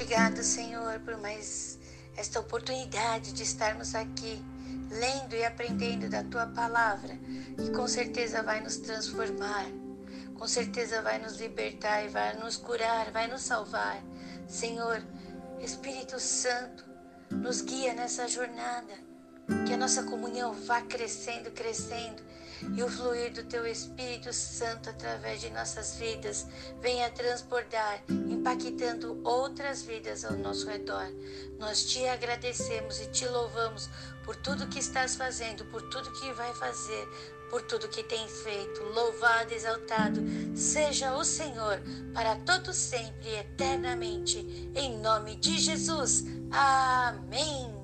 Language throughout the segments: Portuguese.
Obrigado, Senhor, por mais esta oportunidade de estarmos aqui lendo e aprendendo da tua palavra, que com certeza vai nos transformar, com certeza vai nos libertar e vai nos curar, vai nos salvar. Senhor, Espírito Santo, nos guia nessa jornada, que a nossa comunhão vá crescendo, crescendo e o fluir do Teu Espírito Santo através de nossas vidas venha transbordar, impactando outras vidas ao nosso redor. Nós te agradecemos e te louvamos por tudo que estás fazendo, por tudo que vai fazer, por tudo que tens feito. Louvado, exaltado seja o Senhor para todos sempre e eternamente. Em nome de Jesus. Amém.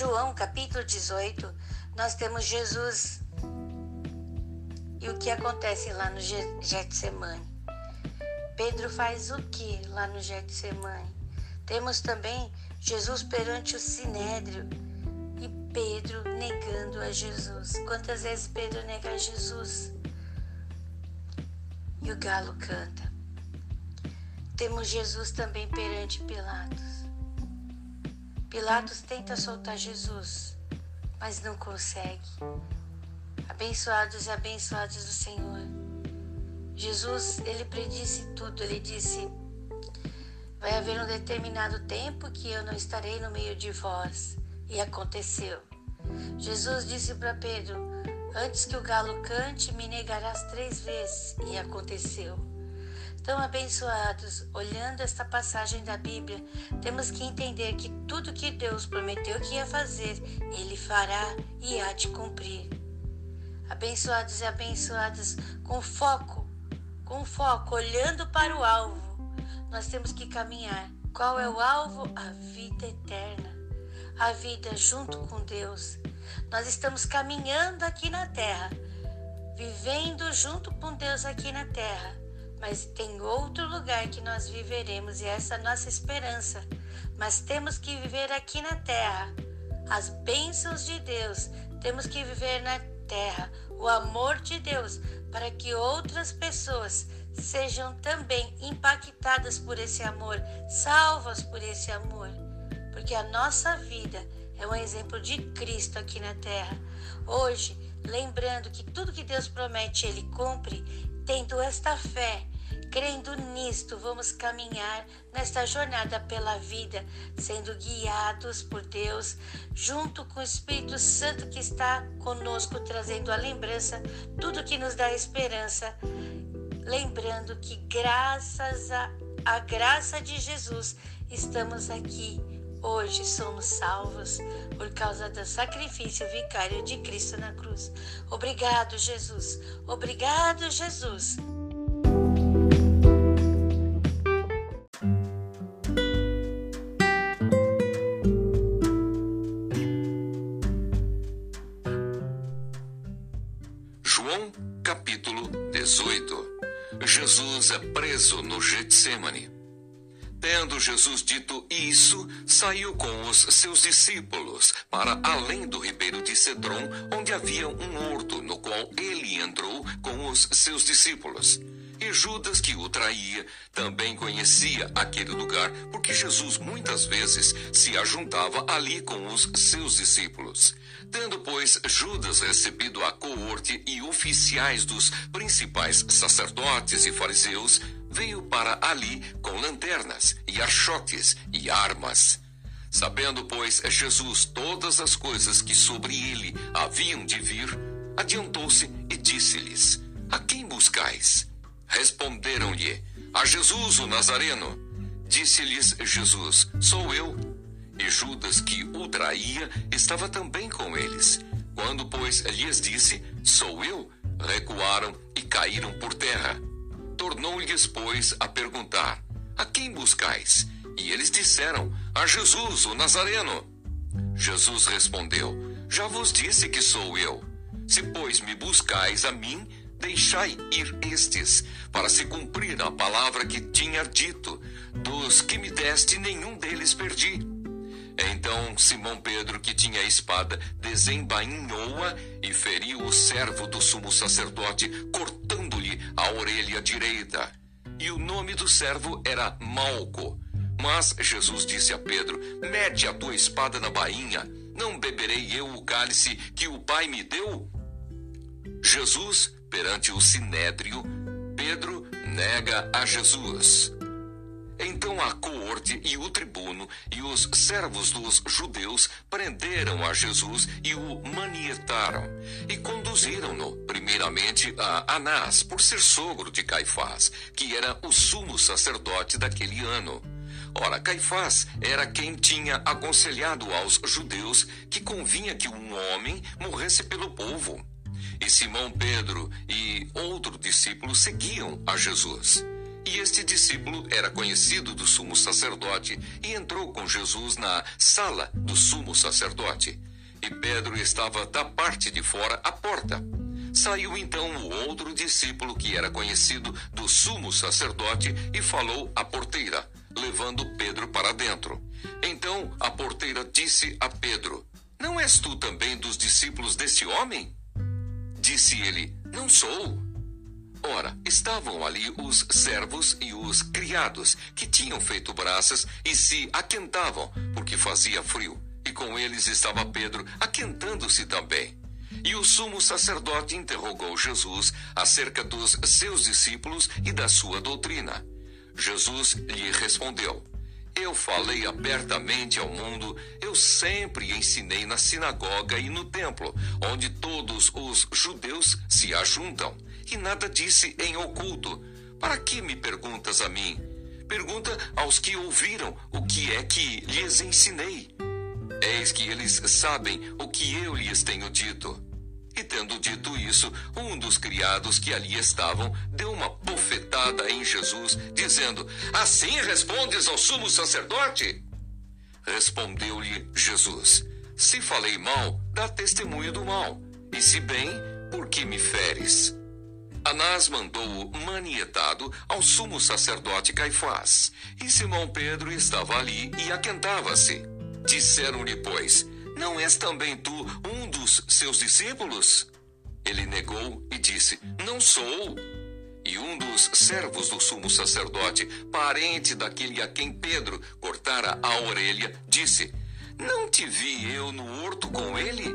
João capítulo 18, nós temos Jesus e o que acontece lá no Getsemane. Pedro faz o que lá no Getsemane? Temos também Jesus perante o Sinédrio e Pedro negando a Jesus. Quantas vezes Pedro nega a Jesus? E o galo canta. Temos Jesus também perante Pilatos. Pilatos tenta soltar Jesus, mas não consegue. Abençoados e abençoados do Senhor. Jesus, ele predisse tudo, ele disse: Vai haver um determinado tempo que eu não estarei no meio de vós. E aconteceu. Jesus disse para Pedro: Antes que o galo cante, me negarás três vezes. E aconteceu. Tão abençoados, olhando esta passagem da Bíblia, temos que entender que tudo que Deus prometeu que ia fazer, Ele fará e há de cumprir abençoados e abençoadas com foco, com foco, olhando para o alvo. Nós temos que caminhar. Qual é o alvo? A vida eterna, a vida junto com Deus. Nós estamos caminhando aqui na terra, vivendo junto com Deus aqui na terra, mas tem outro lugar que nós viveremos e essa é a nossa esperança. Mas temos que viver aqui na terra as bênçãos de Deus, temos que viver na terra o amor de Deus para que outras pessoas sejam também impactadas por esse amor, salvas por esse amor, porque a nossa vida é um exemplo de Cristo aqui na terra. Hoje, lembrando que tudo que Deus promete, Ele cumpre, tendo esta fé Crendo nisto, vamos caminhar nesta jornada pela vida, sendo guiados por Deus, junto com o Espírito Santo que está conosco, trazendo a lembrança, tudo que nos dá esperança. Lembrando que, graças à graça de Jesus, estamos aqui. Hoje somos salvos por causa do sacrifício vicário de Cristo na cruz. Obrigado, Jesus. Obrigado, Jesus. Jesus dito isso, saiu com os seus discípulos para além do ribeiro de Cedron, onde havia um horto, no qual ele entrou com os seus discípulos. E Judas, que o traía, também conhecia aquele lugar, porque Jesus muitas vezes se ajuntava ali com os seus discípulos. Tendo, pois, Judas recebido a coorte e oficiais dos principais sacerdotes e fariseus, veio para ali com lanternas e achotes e armas. Sabendo, pois, Jesus todas as coisas que sobre ele haviam de vir, adiantou-se e disse-lhes: A quem buscais? Responderam-lhe: A Jesus o Nazareno. Disse-lhes Jesus: Sou eu. E Judas, que o traía, estava também com eles. Quando, pois, lhes disse: Sou eu, recuaram e caíram por terra. Tornou-lhes, pois, a perguntar: A quem buscais? E eles disseram: A Jesus, o Nazareno. Jesus respondeu: Já vos disse que sou eu. Se, pois, me buscais a mim, deixai ir estes, para se cumprir a palavra que tinha dito: Dos que me deste, nenhum deles perdi. Então Simão Pedro, que tinha a espada, desembainhou-a e feriu o servo do sumo sacerdote, cortando-lhe a orelha direita. E o nome do servo era Malco. Mas Jesus disse a Pedro: Mete a tua espada na bainha. Não beberei eu o cálice que o Pai me deu? Jesus, perante o sinédrio, Pedro nega a Jesus. Então a coorte e o tribuno e os servos dos judeus prenderam a Jesus e o manietaram e conduziram-no primeiramente a Anás, por ser sogro de Caifás, que era o sumo sacerdote daquele ano. Ora, Caifás era quem tinha aconselhado aos judeus que convinha que um homem morresse pelo povo. E Simão Pedro e outro discípulo seguiam a Jesus. E este discípulo era conhecido do sumo sacerdote e entrou com Jesus na sala do sumo sacerdote. E Pedro estava da parte de fora à porta. Saiu então o outro discípulo que era conhecido do sumo sacerdote e falou à porteira, levando Pedro para dentro. Então a porteira disse a Pedro: Não és tu também dos discípulos deste homem? Disse ele: Não sou. Ora, estavam ali os servos e os criados, que tinham feito braças e se aquentavam, porque fazia frio. E com eles estava Pedro, aquentando-se também. E o sumo sacerdote interrogou Jesus acerca dos seus discípulos e da sua doutrina. Jesus lhe respondeu: Eu falei abertamente ao mundo, eu sempre ensinei na sinagoga e no templo, onde todos os judeus se ajuntam que nada disse em oculto. Para que me perguntas a mim? Pergunta aos que ouviram o que é que lhes ensinei. Eis que eles sabem o que eu lhes tenho dito. E tendo dito isso, um dos criados que ali estavam deu uma bofetada em Jesus, dizendo: Assim respondes ao sumo sacerdote? Respondeu-lhe Jesus: Se falei mal, dá testemunho do mal, e se bem, por que me feres? Anás mandou-o manietado ao sumo sacerdote Caifás. E Simão Pedro estava ali e aquentava-se. Disseram-lhe, pois, Não és também tu um dos seus discípulos? Ele negou e disse, Não sou. E um dos servos do sumo sacerdote, parente daquele a quem Pedro cortara a orelha, disse: Não te vi eu no horto com ele?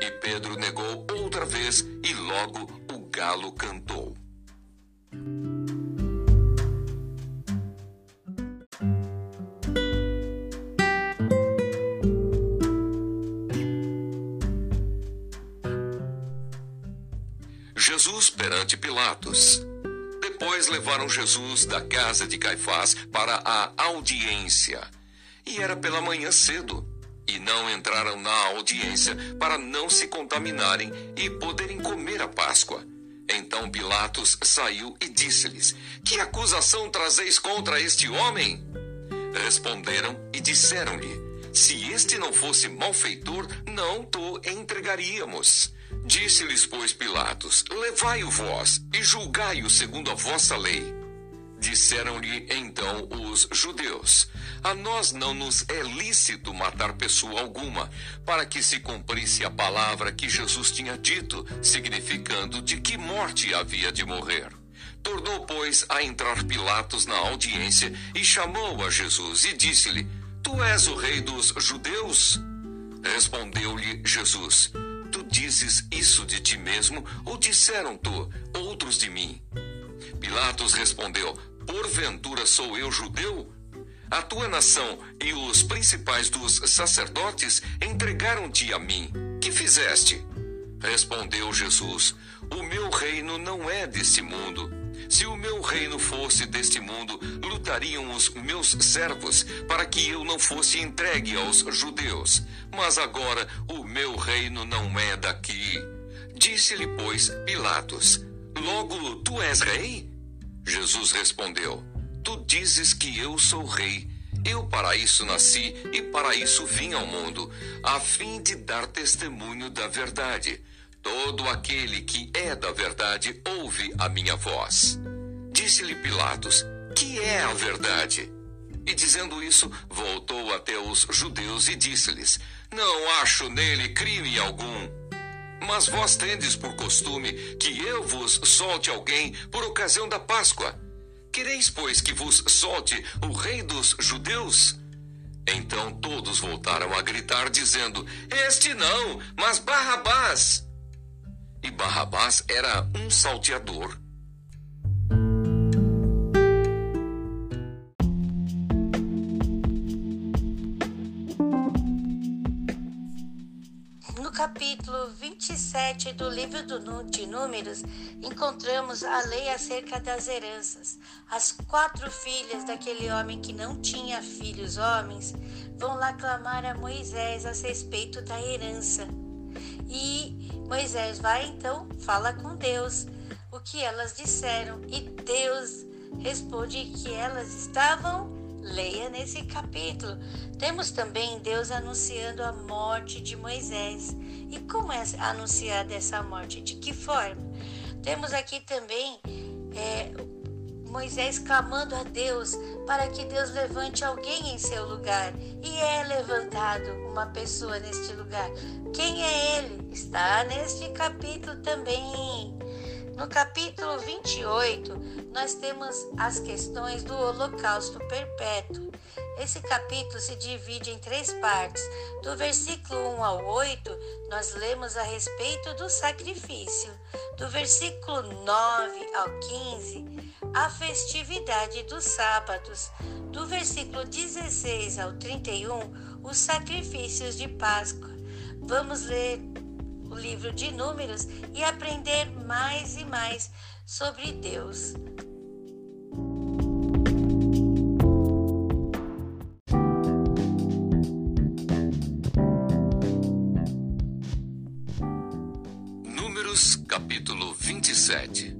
E Pedro negou outra vez, e logo galo cantou. Jesus perante Pilatos. Depois levaram Jesus da casa de Caifás para a audiência. E era pela manhã cedo. E não entraram na audiência para não se contaminarem e poderem comer a Páscoa então Pilatos saiu e disse-lhes: Que acusação trazeis contra este homem? Responderam e disseram-lhe: Se este não fosse malfeitor, não o entregaríamos. Disse-lhes, pois, Pilatos: Levai-o vós e julgai-o segundo a vossa lei. Disseram-lhe então os judeus: A nós não nos é lícito matar pessoa alguma, para que se cumprisse a palavra que Jesus tinha dito, significando de que morte havia de morrer. Tornou, pois, a entrar Pilatos na audiência e chamou a Jesus e disse-lhe: Tu és o rei dos judeus? Respondeu-lhe Jesus: Tu dizes isso de ti mesmo, ou disseram tu outros de mim? Pilatos respondeu: Porventura sou eu judeu? A tua nação e os principais dos sacerdotes entregaram-te a mim. Que fizeste? Respondeu Jesus: O meu reino não é deste mundo. Se o meu reino fosse deste mundo, lutariam os meus servos para que eu não fosse entregue aos judeus. Mas agora o meu reino não é daqui. Disse-lhe, pois, Pilatos: Logo tu és rei? Jesus respondeu: Tu dizes que eu sou rei. Eu para isso nasci e para isso vim ao mundo, a fim de dar testemunho da verdade. Todo aquele que é da verdade ouve a minha voz. Disse-lhe Pilatos: Que é a verdade? E dizendo isso, voltou até os judeus e disse-lhes: Não acho nele crime algum. Mas vós tendes por costume que eu vos solte alguém por ocasião da Páscoa. Quereis, pois, que vos solte o rei dos judeus? Então todos voltaram a gritar, dizendo: Este não, mas Barrabás. E Barrabás era um salteador. Capítulo 27 do livro de Números, encontramos a lei acerca das heranças. As quatro filhas daquele homem que não tinha filhos homens vão lá clamar a Moisés a respeito da herança. E Moisés vai então, fala com Deus o que elas disseram, e Deus responde que elas estavam Leia nesse capítulo. Temos também Deus anunciando a morte de Moisés. E como é anunciada essa morte? De que forma? Temos aqui também é, Moisés clamando a Deus para que Deus levante alguém em seu lugar. E é levantado uma pessoa neste lugar. Quem é ele? Está neste capítulo também. No capítulo 28, nós temos as questões do holocausto perpétuo. Esse capítulo se divide em três partes. Do versículo 1 ao 8, nós lemos a respeito do sacrifício. Do versículo 9 ao 15, a festividade dos sábados. Do versículo 16 ao 31, os sacrifícios de Páscoa. Vamos ler o livro de Números e aprender mais e mais sobre Deus. Números capítulo 27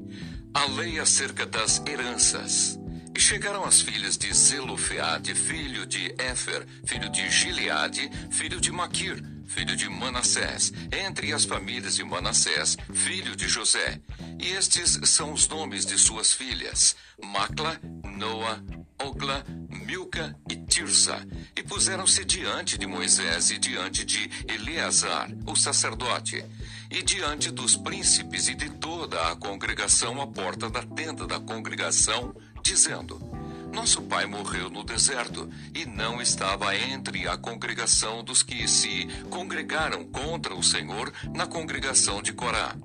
A lei acerca das heranças. E chegaram as filhas de Zelofeade, filho de Éfer, filho de Gileade, filho de Maquir, filho de Manassés, entre as famílias de Manassés, filho de José. E estes são os nomes de suas filhas: Macla, Noa, Ogla, Milca e Tirsa. E puseram-se diante de Moisés e diante de Eleazar, o sacerdote, e diante dos príncipes e de toda a congregação à porta da tenda da congregação, dizendo: nosso pai morreu no deserto e não estava entre a congregação dos que se congregaram contra o Senhor na congregação de Corá.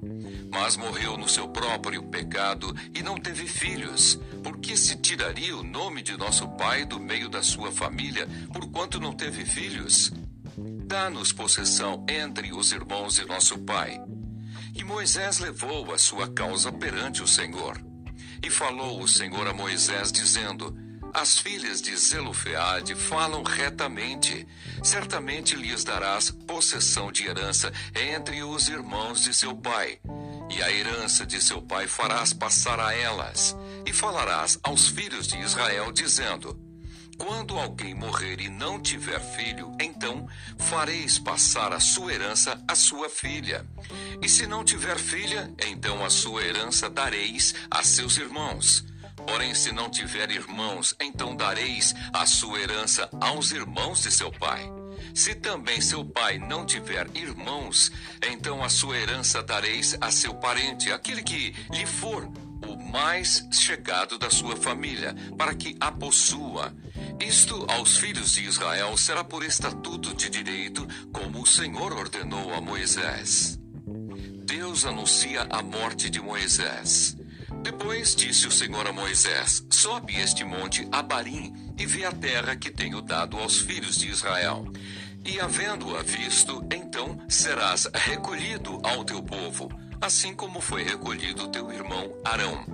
Mas morreu no seu próprio pecado e não teve filhos. Por que se tiraria o nome de nosso pai do meio da sua família, porquanto não teve filhos? Dá-nos possessão entre os irmãos de nosso pai. E Moisés levou a sua causa perante o Senhor. E falou o Senhor a Moisés, dizendo: As filhas de Zelofeade falam retamente. Certamente lhes darás possessão de herança entre os irmãos de seu pai. E a herança de seu pai farás passar a elas. E falarás aos filhos de Israel, dizendo: quando alguém morrer e não tiver filho, então fareis passar a sua herança à sua filha. E se não tiver filha, então a sua herança dareis a seus irmãos. Porém, se não tiver irmãos, então dareis a sua herança aos irmãos de seu pai. Se também seu pai não tiver irmãos, então a sua herança dareis a seu parente, aquele que lhe for o mais chegado da sua família, para que a possua. Isto aos filhos de Israel será por estatuto de direito, como o Senhor ordenou a Moisés. Deus anuncia a morte de Moisés. Depois disse o Senhor a Moisés: Sobe este monte Abarim e vê a terra que tenho dado aos filhos de Israel. E havendo-a visto, então serás recolhido ao teu povo, assim como foi recolhido teu irmão Arão.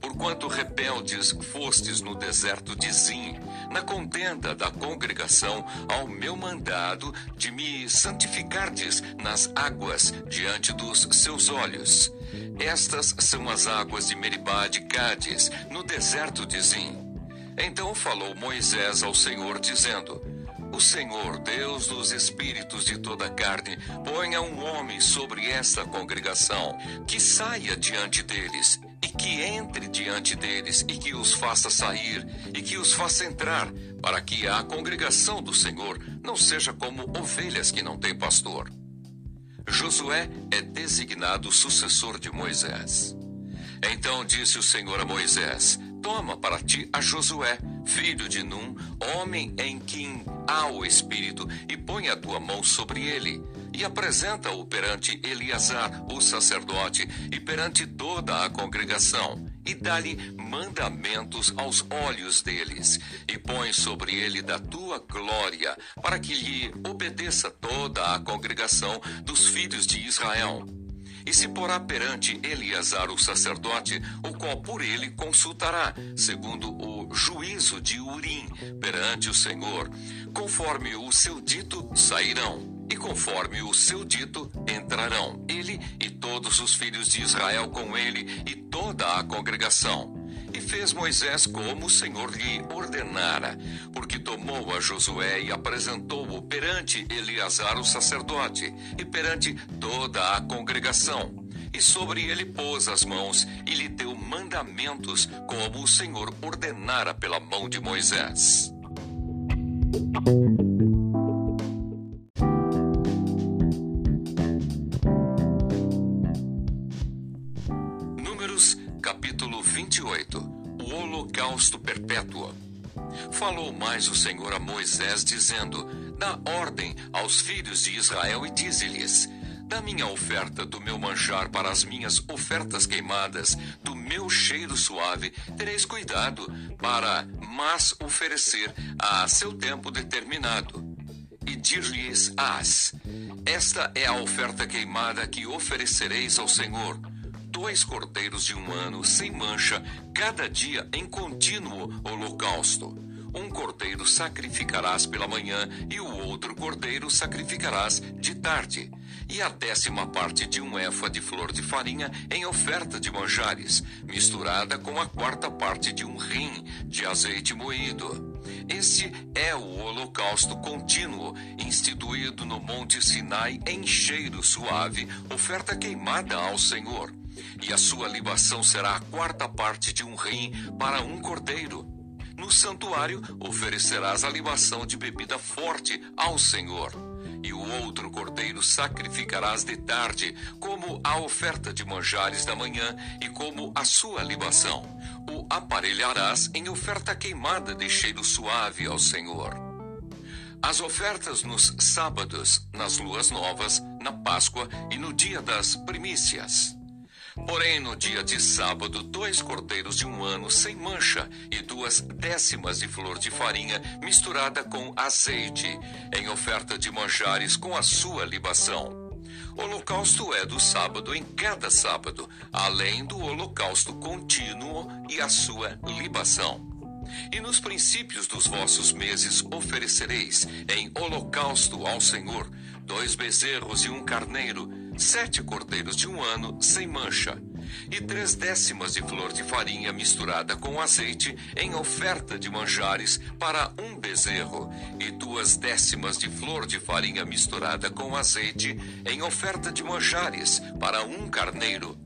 Porquanto rebeldes fostes no deserto de Zim, na contenda da congregação, ao meu mandado de me santificardes nas águas diante dos seus olhos. Estas são as águas de Meribá de Cádiz, no deserto de Zim. Então falou Moisés ao Senhor, dizendo: o Senhor, Deus dos espíritos de toda carne, ponha um homem sobre esta congregação, que saia diante deles e que entre diante deles, e que os faça sair, e que os faça entrar, para que a congregação do Senhor não seja como ovelhas que não têm pastor. Josué é designado sucessor de Moisés. Então disse o Senhor a Moisés: Toma para ti a Josué, filho de Num, homem em quem há o Espírito, e põe a tua mão sobre ele e apresenta-o perante Eleazar, o sacerdote, e perante toda a congregação, e dá-lhe mandamentos aos olhos deles, e põe sobre ele da tua glória, para que lhe obedeça toda a congregação dos filhos de Israel. E se porá perante Eleazar o sacerdote, o qual por ele consultará, segundo o juízo de Urim, perante o Senhor. Conforme o seu dito, sairão e conforme o seu dito, entrarão ele e todos os filhos de Israel com ele e toda a congregação. E fez Moisés como o Senhor lhe ordenara, porque tomou a Josué e apresentou-o perante Eleazar o sacerdote e perante toda a congregação. E sobre ele pôs as mãos e lhe deu mandamentos, como o Senhor ordenara pela mão de Moisés. Perpétuo. Falou mais o Senhor a Moisés, dizendo: Dá ordem aos filhos de Israel e dize-lhes: Da minha oferta do meu manjar para as minhas ofertas queimadas, do meu cheiro suave, tereis cuidado, para mas oferecer a seu tempo determinado. E dir-lhes-ás: Esta é a oferta queimada que oferecereis ao Senhor dois cordeiros de um ano sem mancha, cada dia em contínuo holocausto. Um cordeiro sacrificarás pela manhã e o outro cordeiro sacrificarás de tarde. E a décima parte de um éfa de flor de farinha em oferta de manjares, misturada com a quarta parte de um rim de azeite moído. Este é o holocausto contínuo, instituído no Monte Sinai em cheiro suave, oferta queimada ao Senhor e a sua libação será a quarta parte de um rim para um cordeiro. No santuário oferecerás a libação de bebida forte ao Senhor. E o outro cordeiro sacrificarás de tarde, como a oferta de manjares da manhã e como a sua libação. O aparelharás em oferta queimada de cheiro suave ao Senhor. As ofertas nos sábados, nas luas novas, na Páscoa e no dia das primícias. Porém, no dia de sábado, dois cordeiros de um ano sem mancha e duas décimas de flor de farinha misturada com azeite, em oferta de manjares com a sua libação. Holocausto é do sábado em cada sábado, além do holocausto contínuo e a sua libação. E nos princípios dos vossos meses oferecereis em holocausto ao Senhor dois bezerros e um carneiro sete cordeiros de um ano sem mancha, e três décimas de flor de farinha misturada com azeite em oferta de manjares para um bezerro, e duas décimas de flor de farinha misturada com azeite em oferta de manjares para um carneiro,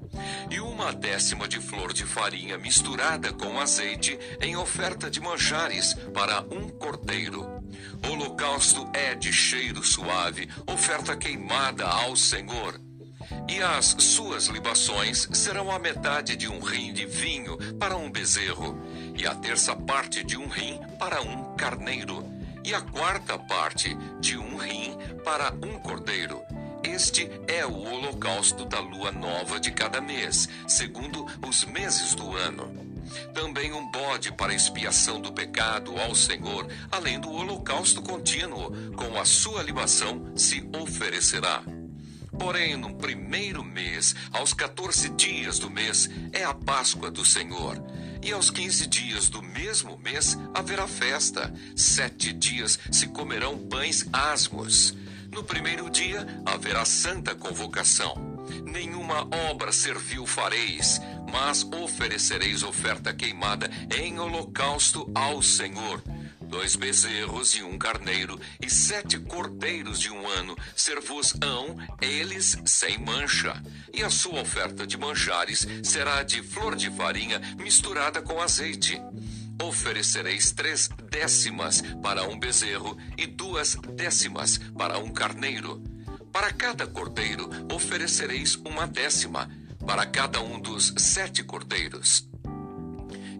e uma décima de flor de farinha misturada com azeite em oferta de manjares para um cordeiro. Holocausto é de cheiro suave, oferta queimada ao Senhor. E as suas libações serão a metade de um rim de vinho para um bezerro, e a terça parte de um rim para um carneiro, e a quarta parte de um rim para um cordeiro. Este é o holocausto da lua nova de cada mês, segundo os meses do ano. Também um bode para expiação do pecado ao Senhor, além do holocausto contínuo, com a sua libação se oferecerá. Porém, no primeiro mês, aos 14 dias do mês, é a Páscoa do Senhor. E aos 15 dias do mesmo mês haverá festa. Sete dias se comerão pães asmos. No primeiro dia haverá santa convocação. Nenhuma obra servil fareis, mas oferecereis oferta queimada em holocausto ao Senhor dois bezerros e um carneiro, e sete cordeiros de um ano, ser-vos-ão eles sem mancha. E a sua oferta de manjares será de flor de farinha misturada com azeite. Oferecereis três décimas para um bezerro e duas décimas para um carneiro. Para cada cordeiro oferecereis uma décima, para cada um dos sete cordeiros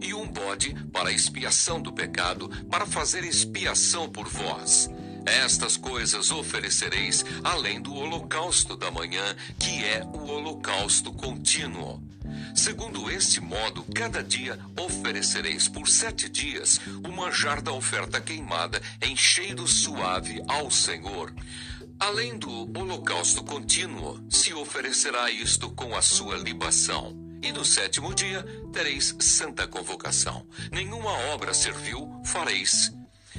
e um bode para expiação do pecado, para fazer expiação por vós. Estas coisas oferecereis além do holocausto da manhã, que é o holocausto contínuo. Segundo este modo, cada dia oferecereis por sete dias o manjar da oferta queimada em cheiro suave ao Senhor. Além do holocausto contínuo, se oferecerá isto com a sua libação. E no sétimo dia tereis santa convocação. Nenhuma obra servil fareis.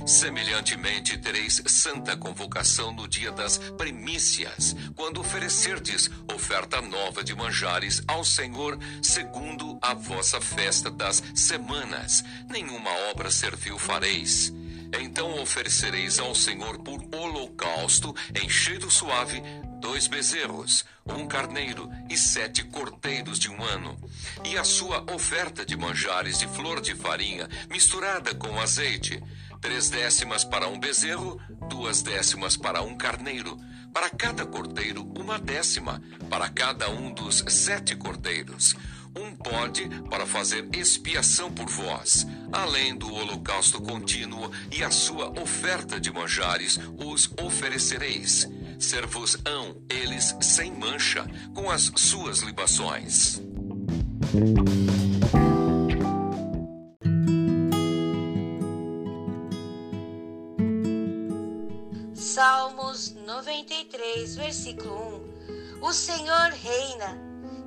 Semelhantemente, tereis santa convocação no dia das primícias, quando oferecerdes oferta nova de manjares ao Senhor, segundo a vossa festa das semanas. Nenhuma obra servil fareis. Então oferecereis ao Senhor por holocausto, em cheiro suave, dois bezerros, um carneiro e sete cordeiros de um ano, e a sua oferta de manjares de flor de farinha misturada com azeite, três décimas para um bezerro, duas décimas para um carneiro, para cada cordeiro uma décima, para cada um dos sete cordeiros, um bode para fazer expiação por vós, além do holocausto contínuo e a sua oferta de manjares os oferecereis ser-vos-ão eles sem mancha, com as suas libações. Salmos 93, versículo 1 O Senhor reina,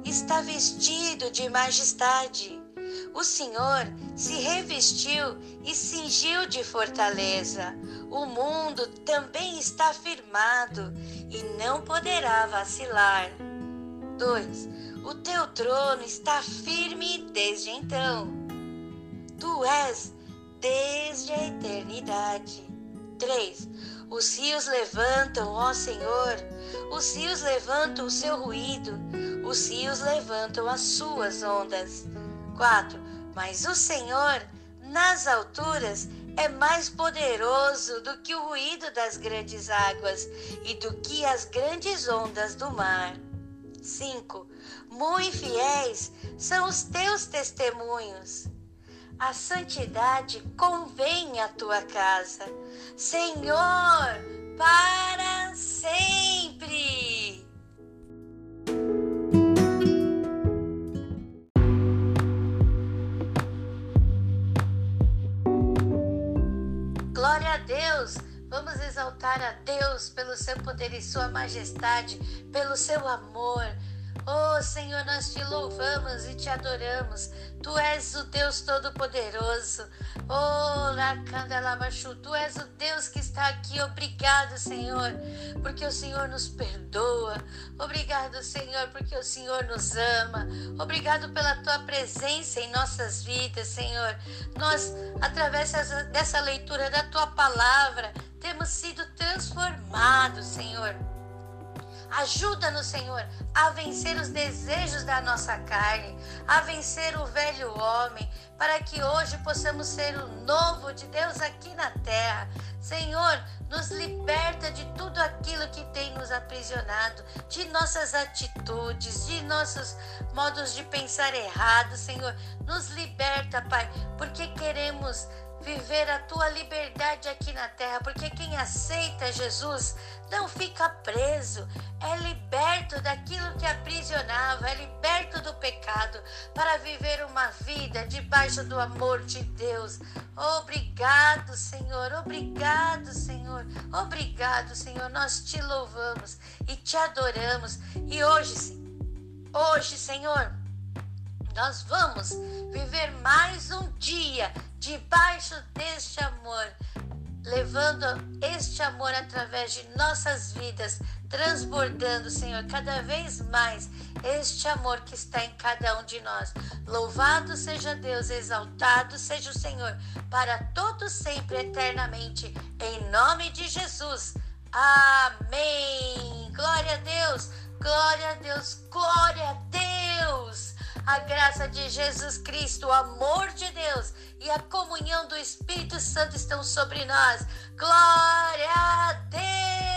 está vestido de majestade. O Senhor se revestiu e cingiu de fortaleza. O mundo também está firmado e não poderá vacilar. 2. O teu trono está firme desde então. Tu és desde a eternidade. 3. Os rios levantam, ó Senhor, os rios levantam o seu ruído, os rios levantam as suas ondas. 4. Mas o Senhor, nas alturas, é mais poderoso do que o ruído das grandes águas e do que as grandes ondas do mar. 5. Muito fiéis são os teus testemunhos. A santidade convém à tua casa, Senhor, para sempre. Glória a Deus! Vamos exaltar a Deus pelo seu poder e sua majestade, pelo seu amor. Oh Senhor, nós te louvamos e te adoramos. Tu és o Deus Todo-Poderoso. Oh, Lacandalabachu, tu és o Deus que está aqui. Obrigado, Senhor, porque o Senhor nos perdoa. Obrigado, Senhor, porque o Senhor nos ama. Obrigado pela tua presença em nossas vidas, Senhor. Nós, através dessa leitura da tua palavra, temos sido transformados, Senhor. Ajuda-nos, Senhor, a vencer os desejos da nossa carne, a vencer o velho homem, para que hoje possamos ser o novo de Deus aqui na terra. Senhor, nos liberta de tudo aquilo que tem nos aprisionado, de nossas atitudes, de nossos modos de pensar errados, Senhor. Nos liberta, Pai, porque queremos viver a tua liberdade aqui na terra, porque quem aceita Jesus não fica preso, é liberto daquilo que aprisionava, é liberto do pecado para viver uma vida debaixo do amor de Deus. Obrigado, Senhor, obrigado, Senhor, obrigado, Senhor. Nós te louvamos e te adoramos. E hoje, hoje, Senhor, nós vamos viver mais um dia debaixo deste amor, levando este amor através de nossas vidas, transbordando, Senhor, cada vez mais este amor que está em cada um de nós. Louvado seja Deus, exaltado seja o Senhor, para todos sempre, eternamente, em nome de Jesus. Amém. Glória a Deus, glória a Deus, glória a Deus a graça de Jesus Cristo, o amor de Deus e a comunhão do Espírito Santo estão sobre nós. Glória a Deus!